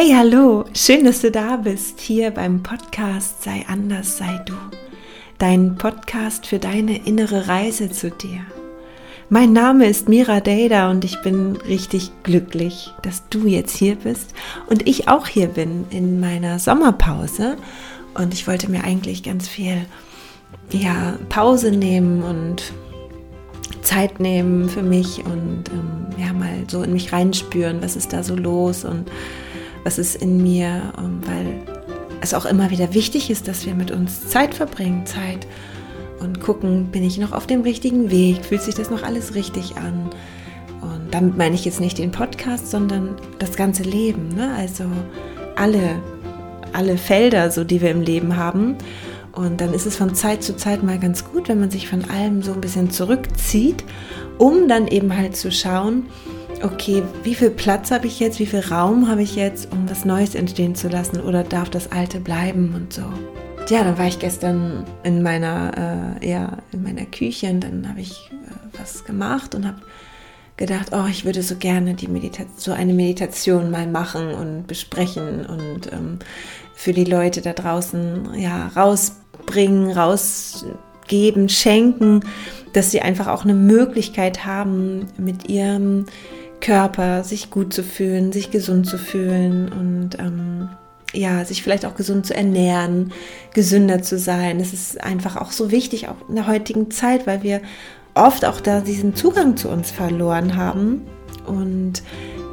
Hey, hallo, schön, dass du da bist, hier beim Podcast Sei anders, sei du. Dein Podcast für deine innere Reise zu dir. Mein Name ist Mira Dada und ich bin richtig glücklich, dass du jetzt hier bist und ich auch hier bin in meiner Sommerpause. Und ich wollte mir eigentlich ganz viel ja, Pause nehmen und Zeit nehmen für mich und ähm, ja, mal so in mich reinspüren, was ist da so los und was ist in mir, ähm, weil es auch immer wieder wichtig ist, dass wir mit uns Zeit verbringen, Zeit und gucken, bin ich noch auf dem richtigen Weg, fühlt sich das noch alles richtig an. Und damit meine ich jetzt nicht den Podcast, sondern das ganze Leben, ne? also alle, alle Felder, so die wir im Leben haben. Und dann ist es von Zeit zu Zeit mal ganz gut, wenn man sich von allem so ein bisschen zurückzieht, um dann eben halt zu schauen, okay, wie viel Platz habe ich jetzt, wie viel Raum habe ich jetzt, um was Neues entstehen zu lassen oder darf das Alte bleiben und so. Ja, dann war ich gestern in meiner, äh, ja, in meiner Küche und dann habe ich äh, was gemacht und habe gedacht, oh, ich würde so gerne die so eine Meditation mal machen und besprechen und ähm, für die Leute da draußen ja rausbringen, rausgeben, schenken, dass sie einfach auch eine Möglichkeit haben, mit ihrem Körper, sich gut zu fühlen, sich gesund zu fühlen und ähm, ja, sich vielleicht auch gesund zu ernähren, gesünder zu sein. Es ist einfach auch so wichtig, auch in der heutigen Zeit, weil wir oft auch da diesen Zugang zu uns verloren haben. Und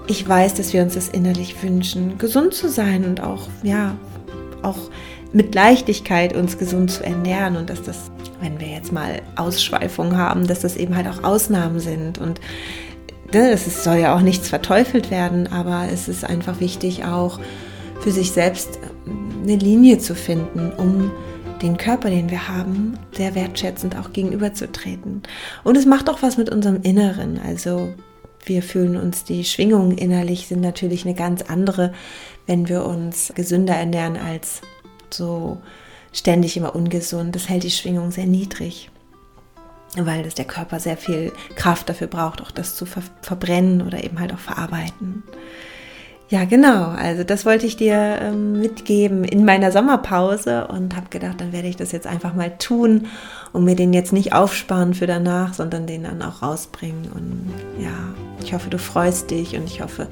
ich weiß, dass wir uns das innerlich wünschen, gesund zu sein und auch, ja, auch mit Leichtigkeit uns gesund zu ernähren und dass das, wenn wir jetzt mal Ausschweifungen haben, dass das eben halt auch Ausnahmen sind und es soll ja auch nichts verteufelt werden, aber es ist einfach wichtig, auch für sich selbst äh, eine Linie zu finden, um den Körper, den wir haben, sehr wertschätzend auch gegenüberzutreten. Und es macht auch was mit unserem Inneren. Also wir fühlen uns, die Schwingungen innerlich sind natürlich eine ganz andere, wenn wir uns gesünder ernähren als so ständig immer ungesund. Das hält die Schwingung sehr niedrig weil das der Körper sehr viel Kraft dafür braucht, auch das zu ver verbrennen oder eben halt auch verarbeiten. Ja, genau. Also das wollte ich dir ähm, mitgeben in meiner Sommerpause und habe gedacht, dann werde ich das jetzt einfach mal tun und mir den jetzt nicht aufsparen für danach, sondern den dann auch rausbringen. Und ja, ich hoffe, du freust dich und ich hoffe,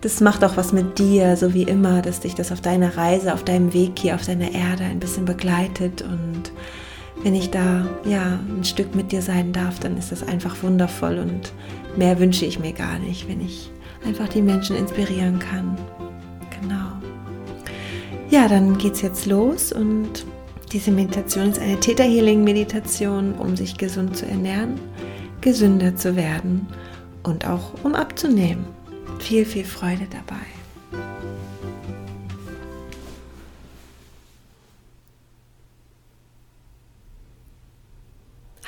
das macht auch was mit dir, so wie immer, dass dich das auf deiner Reise, auf deinem Weg hier auf deiner Erde ein bisschen begleitet und wenn ich da ja ein Stück mit dir sein darf, dann ist das einfach wundervoll und mehr wünsche ich mir gar nicht, wenn ich einfach die Menschen inspirieren kann. Genau. Ja, dann geht's jetzt los und diese Meditation ist eine Theta Healing Meditation, um sich gesund zu ernähren, gesünder zu werden und auch um abzunehmen. Viel, viel Freude dabei.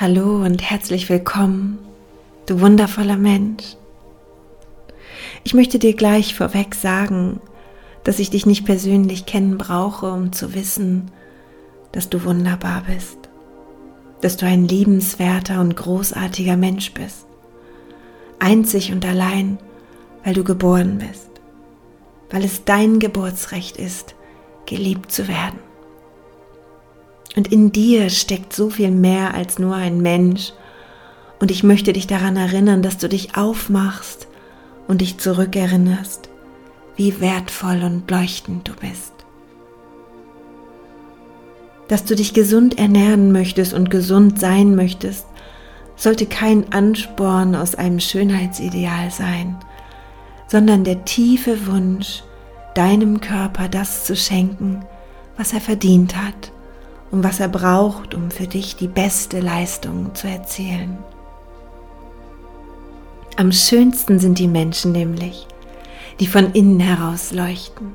Hallo und herzlich willkommen, du wundervoller Mensch. Ich möchte dir gleich vorweg sagen, dass ich dich nicht persönlich kennen brauche, um zu wissen, dass du wunderbar bist, dass du ein liebenswerter und großartiger Mensch bist, einzig und allein, weil du geboren bist, weil es dein Geburtsrecht ist, geliebt zu werden. Und in dir steckt so viel mehr als nur ein Mensch. Und ich möchte dich daran erinnern, dass du dich aufmachst und dich zurückerinnerst, wie wertvoll und leuchtend du bist. Dass du dich gesund ernähren möchtest und gesund sein möchtest, sollte kein Ansporn aus einem Schönheitsideal sein, sondern der tiefe Wunsch, deinem Körper das zu schenken, was er verdient hat und was er braucht, um für dich die beste Leistung zu erzielen. Am schönsten sind die Menschen nämlich, die von innen heraus leuchten,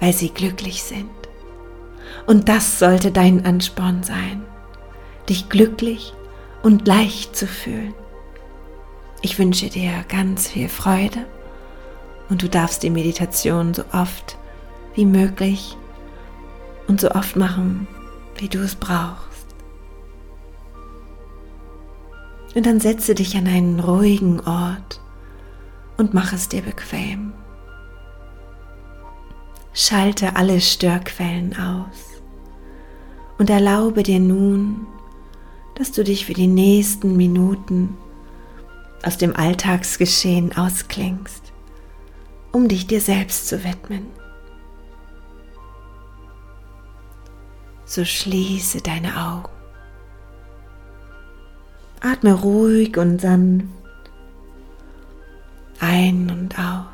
weil sie glücklich sind. Und das sollte dein Ansporn sein, dich glücklich und leicht zu fühlen. Ich wünsche dir ganz viel Freude und du darfst die Meditation so oft wie möglich und so oft machen, wie du es brauchst. Und dann setze dich an einen ruhigen Ort und mach es dir bequem. Schalte alle Störquellen aus und erlaube dir nun, dass du dich für die nächsten Minuten aus dem Alltagsgeschehen ausklingst, um dich dir selbst zu widmen. So schließe deine Augen. Atme ruhig und sanft ein und aus.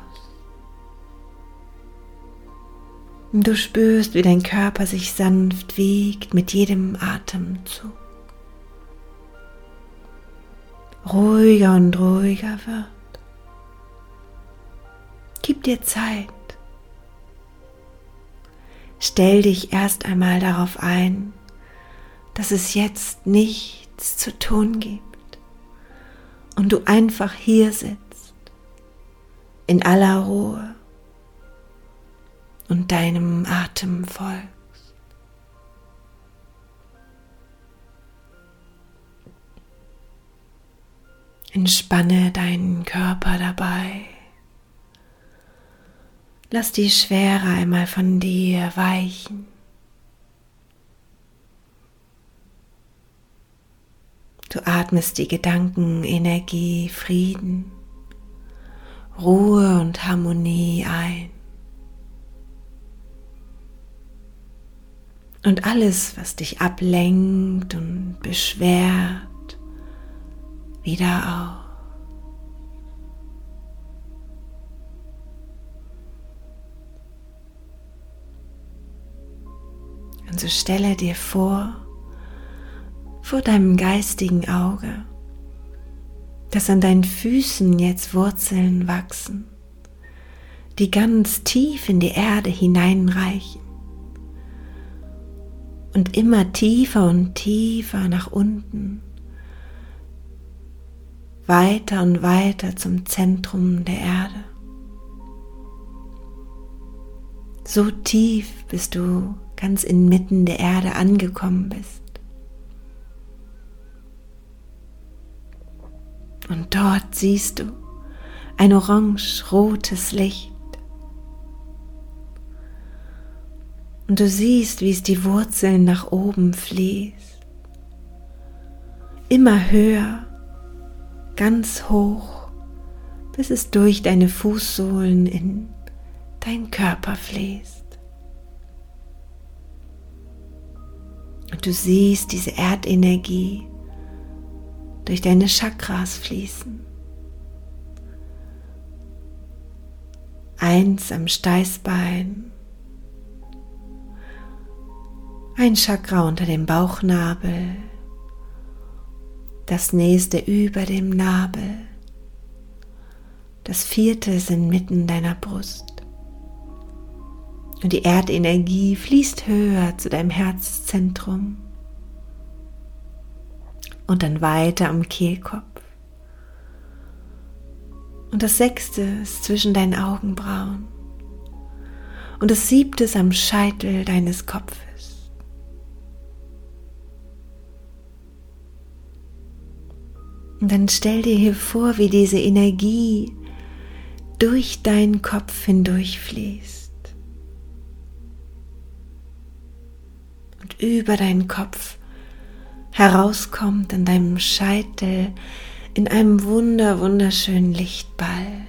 Und du spürst, wie dein Körper sich sanft wiegt mit jedem Atemzug. Ruhiger und ruhiger wird. Gib dir Zeit. Stell dich erst einmal darauf ein, dass es jetzt nichts zu tun gibt und du einfach hier sitzt in aller Ruhe und deinem Atem folgst. Entspanne deinen Körper dabei. Lass die Schwere einmal von dir weichen. Du atmest die Gedanken, Energie, Frieden Ruhe und Harmonie ein. Und alles, was dich ablenkt und beschwert, wieder auf. Und so stelle dir vor, vor deinem geistigen Auge, dass an deinen Füßen jetzt Wurzeln wachsen, die ganz tief in die Erde hineinreichen und immer tiefer und tiefer nach unten, weiter und weiter zum Zentrum der Erde. So tief, bis du ganz inmitten der Erde angekommen bist. Und dort siehst du ein orange-rotes Licht. Und du siehst, wie es die Wurzeln nach oben fließt. Immer höher, ganz hoch, bis es durch deine Fußsohlen in dein Körper fließt. Und du siehst diese Erdenergie durch deine Chakras fließen. Eins am Steißbein, ein Chakra unter dem Bauchnabel, das nächste über dem Nabel, das vierte ist inmitten deiner Brust. Und die Erdenergie fließt höher zu deinem Herzzentrum und dann weiter am Kehlkopf. Und das sechste ist zwischen deinen Augenbrauen. Und das siebte ist am Scheitel deines Kopfes. Und dann stell dir hier vor, wie diese Energie durch deinen Kopf hindurchfließt. Und über deinen Kopf herauskommt in deinem Scheitel in einem wunder, wunderschönen Lichtball.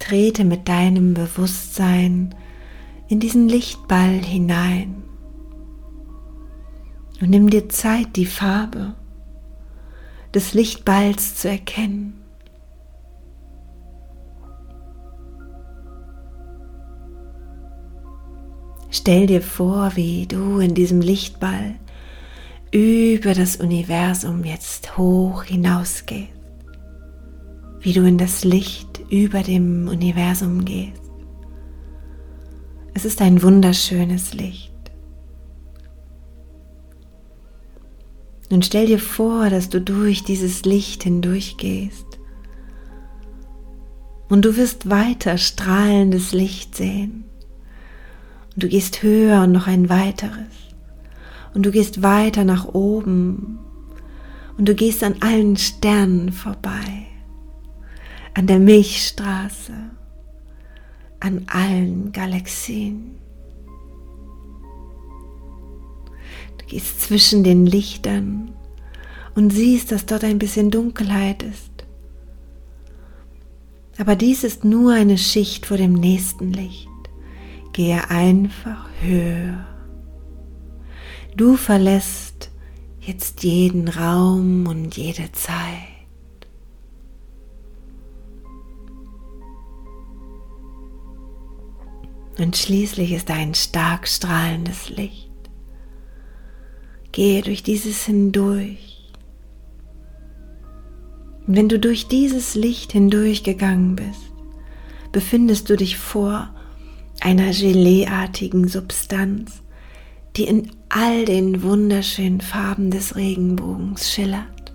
Trete mit deinem Bewusstsein in diesen Lichtball hinein und nimm dir Zeit, die Farbe des Lichtballs zu erkennen. Stell dir vor, wie du in diesem Lichtball über das Universum jetzt hoch hinausgehst, wie du in das Licht über dem Universum gehst. Es ist ein wunderschönes Licht. Nun stell dir vor, dass du durch dieses Licht hindurchgehst und du wirst weiter strahlendes Licht sehen und du gehst höher und noch ein weiteres. Und du gehst weiter nach oben. Und du gehst an allen Sternen vorbei. An der Milchstraße. an allen Galaxien. Du gehst zwischen den Lichtern und siehst, dass dort ein bisschen Dunkelheit ist. Aber dies ist nur eine Schicht vor dem nächsten Licht. Gehe einfach höher. Du verlässt jetzt jeden Raum und jede Zeit. Und schließlich ist ein stark strahlendes Licht. Gehe durch dieses hindurch. Und wenn du durch dieses Licht hindurchgegangen bist, befindest du dich vor einer geleeartigen Substanz, die in all den wunderschönen Farben des Regenbogens schillert.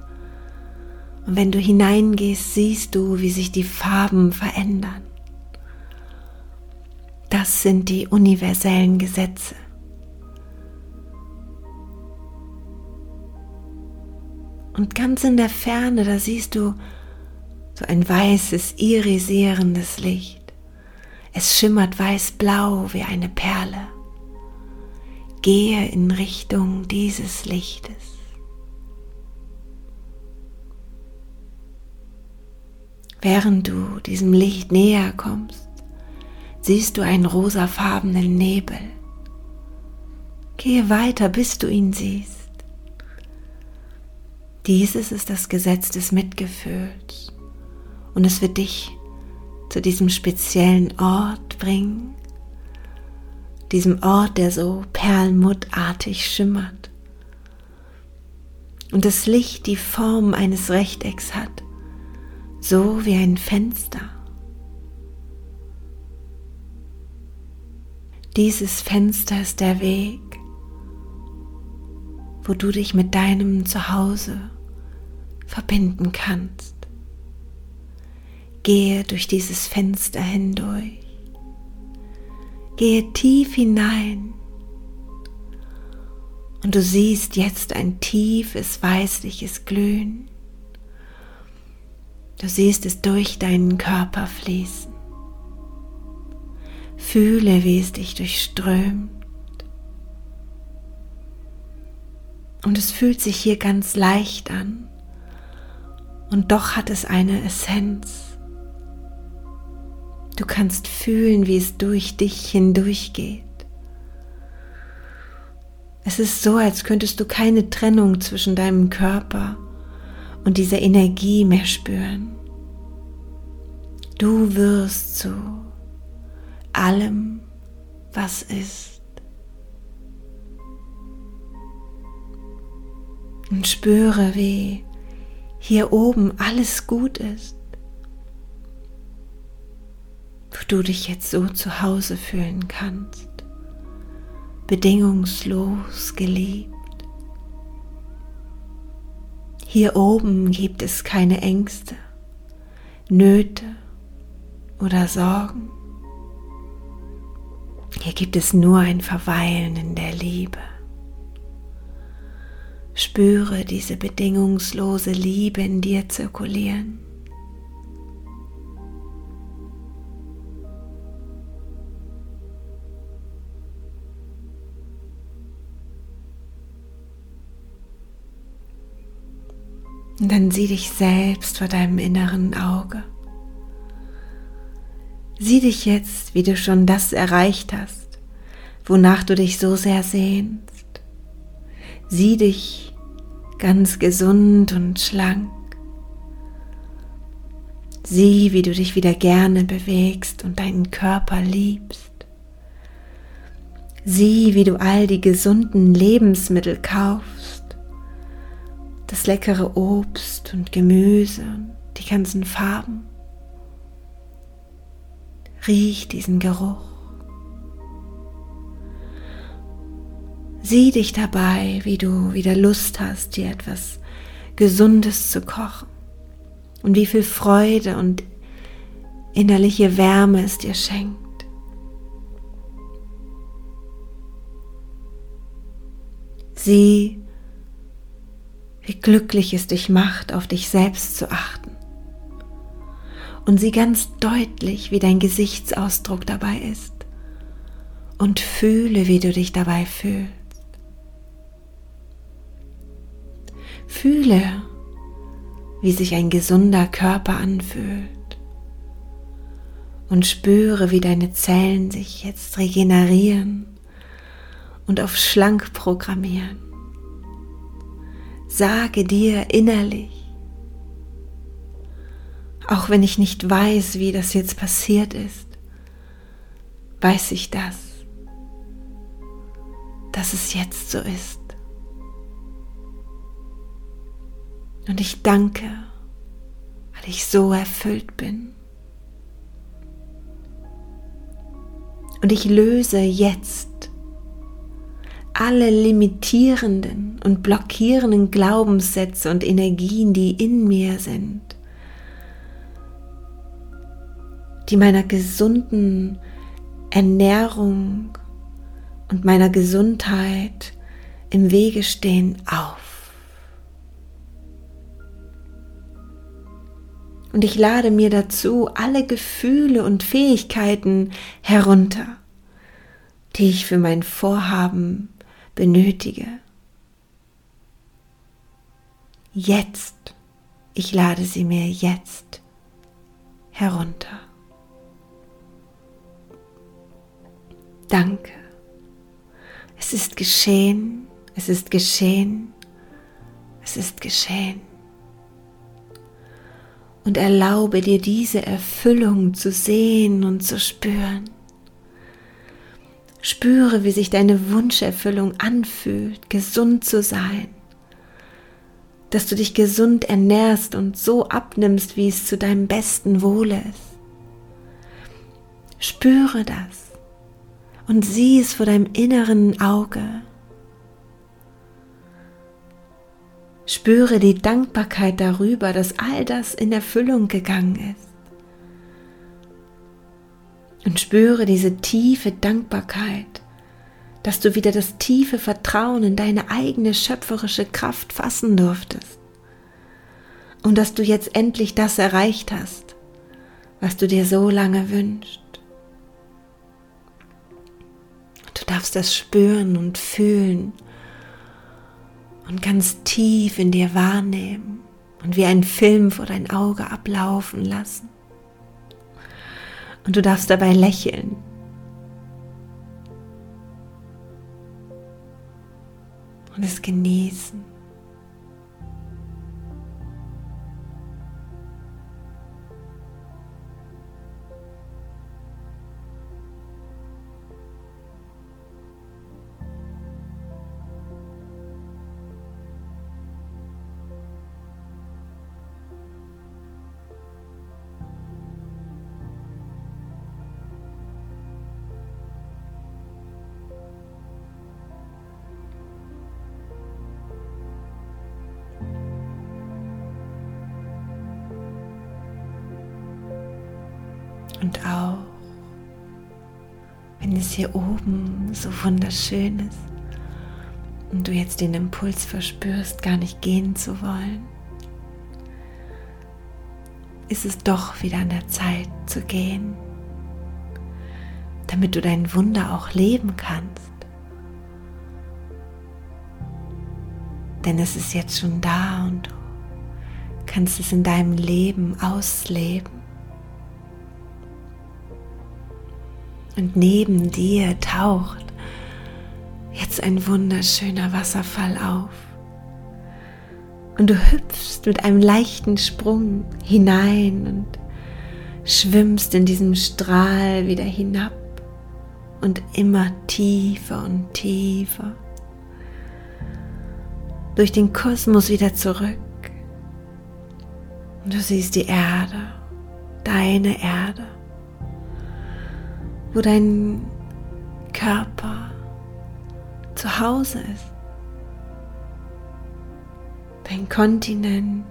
Und wenn du hineingehst, siehst du, wie sich die Farben verändern. Das sind die universellen Gesetze. Und ganz in der Ferne, da siehst du so ein weißes, irisierendes Licht. Es schimmert weiß-blau wie eine Perle. Gehe in Richtung dieses Lichtes. Während du diesem Licht näher kommst, siehst du einen rosafarbenen Nebel. Gehe weiter, bis du ihn siehst. Dieses ist das Gesetz des Mitgefühls und es wird dich zu diesem speziellen Ort bringen, diesem Ort, der so perlmuttartig schimmert und das Licht die Form eines Rechtecks hat, so wie ein Fenster. Dieses Fenster ist der Weg, wo du dich mit deinem Zuhause verbinden kannst. Gehe durch dieses Fenster hindurch. Gehe tief hinein. Und du siehst jetzt ein tiefes weißliches Glühen. Du siehst es durch deinen Körper fließen. Fühle, wie es dich durchströmt. Und es fühlt sich hier ganz leicht an. Und doch hat es eine Essenz. Du kannst fühlen, wie es durch dich hindurchgeht. Es ist so, als könntest du keine Trennung zwischen deinem Körper und dieser Energie mehr spüren. Du wirst zu allem, was ist. Und spüre, wie hier oben alles gut ist. Wo du dich jetzt so zu Hause fühlen kannst. Bedingungslos geliebt. Hier oben gibt es keine Ängste, Nöte oder Sorgen. Hier gibt es nur ein Verweilen in der Liebe. Spüre diese bedingungslose Liebe in dir zirkulieren. Und dann sieh dich selbst vor deinem inneren Auge. Sieh dich jetzt, wie du schon das erreicht hast, wonach du dich so sehr sehnst. Sieh dich ganz gesund und schlank. Sieh, wie du dich wieder gerne bewegst und deinen Körper liebst. Sieh, wie du all die gesunden Lebensmittel kaufst, das leckere Obst und Gemüse und die ganzen Farben. Riech diesen Geruch. Sieh dich dabei, wie du wieder Lust hast, dir etwas Gesundes zu kochen und wie viel Freude und innerliche Wärme es dir schenkt. Sieh, wie glücklich es dich macht, auf dich selbst zu achten und sieh ganz deutlich, wie dein Gesichtsausdruck dabei ist und fühle, wie du dich dabei fühlst. Fühle, wie sich ein gesunder Körper anfühlt und spüre, wie deine Zellen sich jetzt regenerieren und auf schlank programmieren. Sage dir innerlich, auch wenn ich nicht weiß, wie das jetzt passiert ist, weiß ich das, dass es jetzt so ist. Und ich danke, weil ich so erfüllt bin. Und ich löse jetzt alle limitierenden und blockierenden Glaubenssätze und Energien, die in mir sind, die meiner gesunden Ernährung und meiner Gesundheit im Wege stehen, auf. Und ich lade mir dazu alle Gefühle und Fähigkeiten herunter, die ich für mein Vorhaben benötige. Jetzt, ich lade sie mir jetzt herunter. Danke. Es ist geschehen, es ist geschehen, es ist geschehen und erlaube dir diese Erfüllung zu sehen und zu spüren. Spüre, wie sich deine Wunscherfüllung anfühlt, gesund zu sein, dass du dich gesund ernährst und so abnimmst, wie es zu deinem besten Wohle ist. Spüre das und sieh es vor deinem inneren Auge. Spüre die Dankbarkeit darüber, dass all das in Erfüllung gegangen ist. Und spüre diese tiefe Dankbarkeit, dass du wieder das tiefe Vertrauen in deine eigene schöpferische Kraft fassen durftest. Und dass du jetzt endlich das erreicht hast, was du dir so lange wünschst. Du darfst das spüren und fühlen und ganz tief in dir wahrnehmen und wie ein Film vor dein Auge ablaufen lassen. Und du darfst dabei lächeln. Und es genießen. Und auch wenn es hier oben so wunderschön ist und du jetzt den Impuls verspürst, gar nicht gehen zu wollen, ist es doch wieder an der Zeit zu gehen, damit du dein Wunder auch leben kannst. Denn es ist jetzt schon da und du kannst es in deinem Leben ausleben. Und neben dir taucht jetzt ein wunderschöner Wasserfall auf. Und du hüpfst mit einem leichten Sprung hinein und schwimmst in diesem Strahl wieder hinab und immer tiefer und tiefer durch den Kosmos wieder zurück. Und du siehst die Erde, deine Erde wo dein Körper zu Hause ist. Dein Kontinent,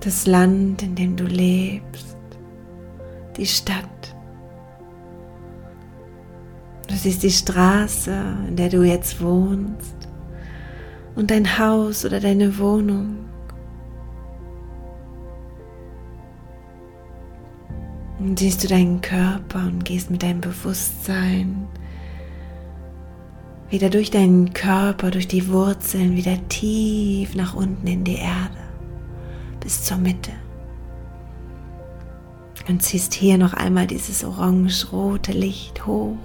das Land, in dem du lebst, die Stadt. Du siehst die Straße, in der du jetzt wohnst und dein Haus oder deine Wohnung. Siehst du deinen Körper und gehst mit deinem Bewusstsein wieder durch deinen Körper, durch die Wurzeln, wieder tief nach unten in die Erde, bis zur Mitte. Und ziehst hier noch einmal dieses orange-rote Licht hoch,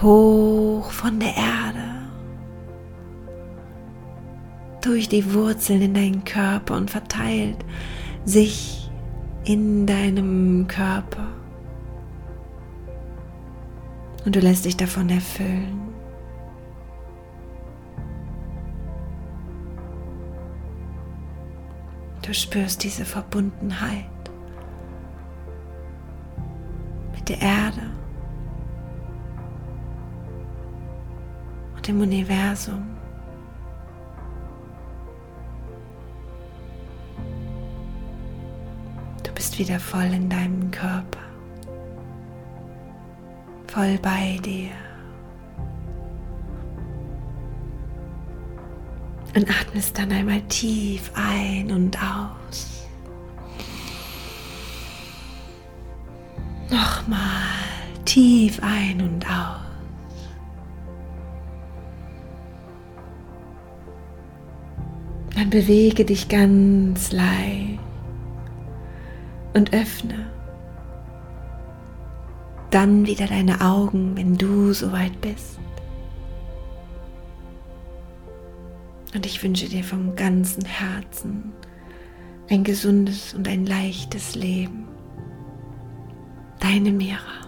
hoch von der Erde, durch die Wurzeln in deinen Körper und verteilt sich in deinem Körper und du lässt dich davon erfüllen. Du spürst diese Verbundenheit mit der Erde und dem Universum. Bist wieder voll in deinem Körper voll bei dir. Und atmest dann einmal tief ein und aus. Nochmal tief ein und aus. Dann bewege dich ganz leicht und öffne dann wieder deine Augen, wenn du soweit bist. Und ich wünsche dir vom ganzen Herzen ein gesundes und ein leichtes Leben. Deine Mira.